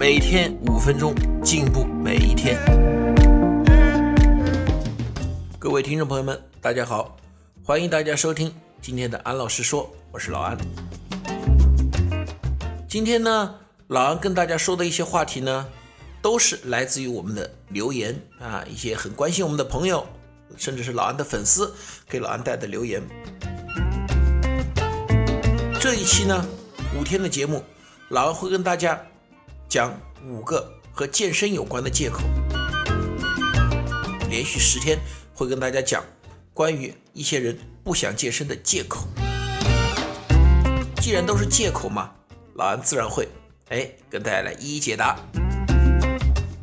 每天五分钟，进步每一天。各位听众朋友们，大家好，欢迎大家收听今天的安老师说，我是老安。今天呢，老安跟大家说的一些话题呢，都是来自于我们的留言啊，一些很关心我们的朋友，甚至是老安的粉丝给老安带的留言。这一期呢。五天的节目，老安会跟大家讲五个和健身有关的借口。连续十天会跟大家讲关于一些人不想健身的借口。既然都是借口嘛，老安自然会哎跟大家来一一解答。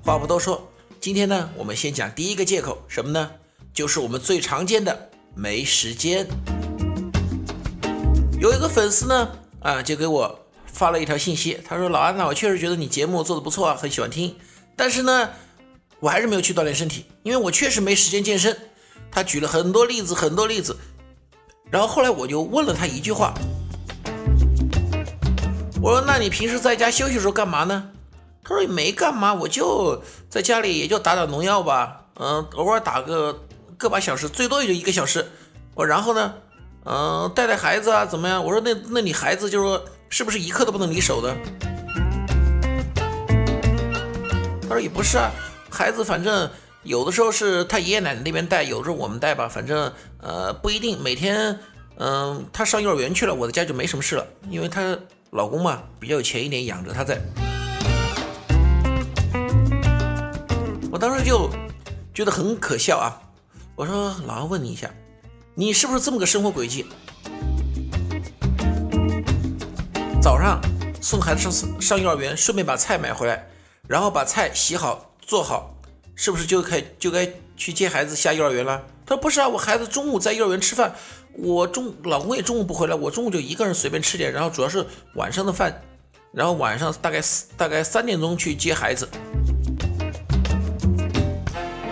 话不多说，今天呢，我们先讲第一个借口，什么呢？就是我们最常见的没时间。有一个粉丝呢。啊，就给我发了一条信息，他说：“老安呐，我确实觉得你节目做的不错啊，很喜欢听，但是呢，我还是没有去锻炼身体，因为我确实没时间健身。”他举了很多例子，很多例子，然后后来我就问了他一句话，我说：“那你平时在家休息的时候干嘛呢？”他说：“也没干嘛，我就在家里也就打打农药吧，嗯，偶尔打个个把小时，最多也就一个小时。我然后呢？”嗯，带带孩子啊，怎么样？我说那那你孩子就是说是不是一刻都不能离手的？他说也不是啊，孩子反正有的时候是他爷爷奶奶那边带，有的时候我们带吧，反正呃不一定每天。嗯，他上幼儿园去了，我的家就没什么事了，因为他老公嘛比较有钱一点，养着他在。我当时就觉得很可笑啊，我说老王问你一下。你是不是这么个生活轨迹？早上送孩子上上幼儿园，顺便把菜买回来，然后把菜洗好做好，是不是就该就该去接孩子下幼儿园了？他说不是啊，我孩子中午在幼儿园吃饭，我中老公也中午不回来，我中午就一个人随便吃点，然后主要是晚上的饭，然后晚上大概大概三点钟去接孩子。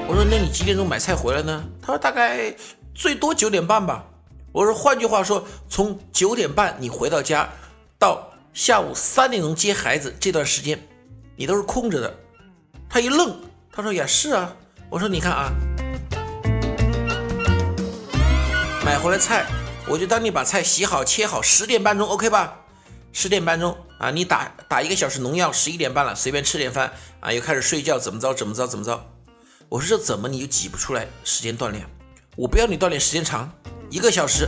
我说那你几点钟买菜回来呢？他说大概。最多九点半吧，我说换句话说，从九点半你回到家，到下午三点钟接孩子这段时间，你都是空着的。他一愣，他说也是啊，我说你看啊，买回来菜，我就当你把菜洗好切好，十点半钟 OK 吧？十点半钟啊，你打打一个小时农药，十一点半了，随便吃点饭啊，又开始睡觉，怎么着怎么着怎么着？我说这怎么你就挤不出来时间锻炼？我不要你锻炼时间长，一个小时。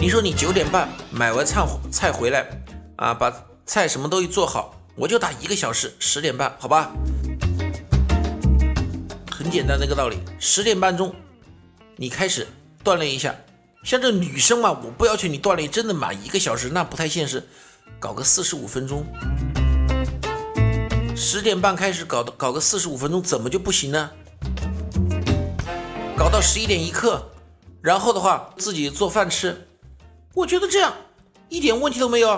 你说你九点半买完菜菜回来，啊，把菜什么东西做好，我就打一个小时，十点半，好吧？很简单的一个道理，十点半钟，你开始锻炼一下。像这女生嘛，我不要求你锻炼真的满一个小时，那不太现实，搞个四十五分钟。十点半开始搞，搞个四十五分钟，怎么就不行呢？搞到十一点一刻，然后的话自己做饭吃，我觉得这样一点问题都没有。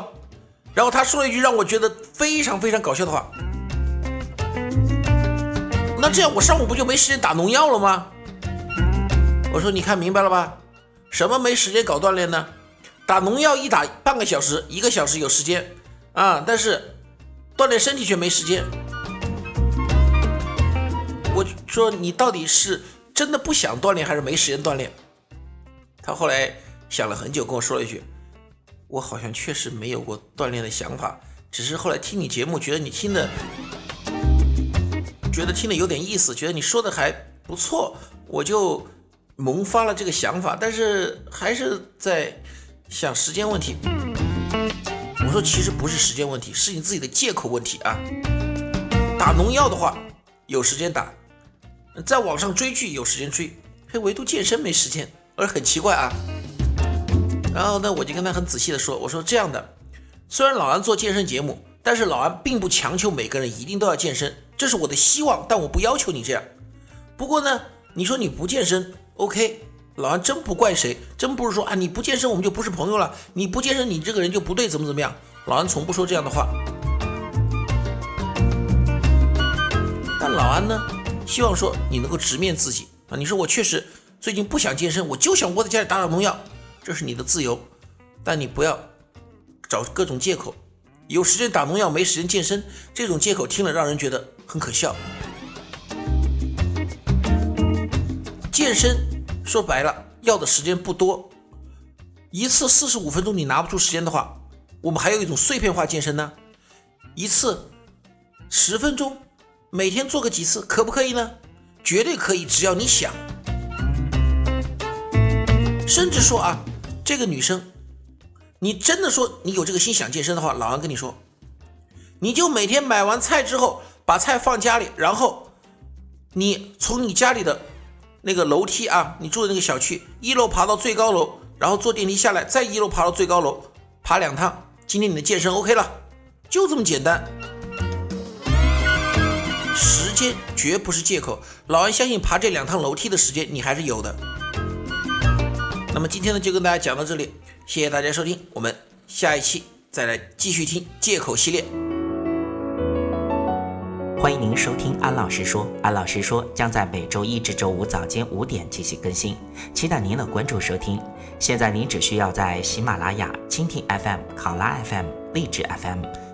然后他说了一句让我觉得非常非常搞笑的话，那这样我上午不就没时间打农药了吗？我说你看明白了吧？什么没时间搞锻炼呢？打农药一打半个小时，一个小时有时间啊，但是。锻炼身体却没时间，我说你到底是真的不想锻炼，还是没时间锻炼？他后来想了很久，跟我说了一句：“我好像确实没有过锻炼的想法，只是后来听你节目，觉得你听的，觉得听的有点意思，觉得你说的还不错，我就萌发了这个想法，但是还是在想时间问题。”我说，其实不是时间问题，是你自己的借口问题啊！打农药的话有时间打，在网上追剧有时间追，嘿唯独健身没时间，我说很奇怪啊。然后呢，我就跟他很仔细的说，我说这样的，虽然老安做健身节目，但是老安并不强求每个人一定都要健身，这是我的希望，但我不要求你这样。不过呢，你说你不健身，OK，老安真不怪谁，真不是说啊你不健身我们就不是朋友了，你不健身你这个人就不对，怎么怎么样？老安从不说这样的话。但老安呢，希望说你能够直面自己啊，你说我确实最近不想健身，我就想窝在家里打打农药，这是你的自由，但你不要找各种借口。有时间打农药，没时间健身，这种借口听了让人觉得很可笑。健身说白了要的时间不多，一次四十五分钟你拿不出时间的话，我们还有一种碎片化健身呢，一次十分钟，每天做个几次，可不可以呢？绝对可以，只要你想。甚至说啊，这个女生。你真的说你有这个心想健身的话，老安跟你说，你就每天买完菜之后把菜放家里，然后你从你家里的那个楼梯啊，你住的那个小区一楼爬到最高楼，然后坐电梯下来，再一楼爬到最高楼，爬两趟，今天你的健身 OK 了，就这么简单。时间绝不是借口，老安相信爬这两趟楼梯的时间你还是有的。那么今天呢就跟大家讲到这里。谢谢大家收听，我们下一期再来继续听借口系列。欢迎您收听安老师说，安老师说将在每周一至周五早间五点进行更新，期待您的关注收听。现在您只需要在喜马拉雅、蜻蜓 FM、考拉 FM、荔枝 FM。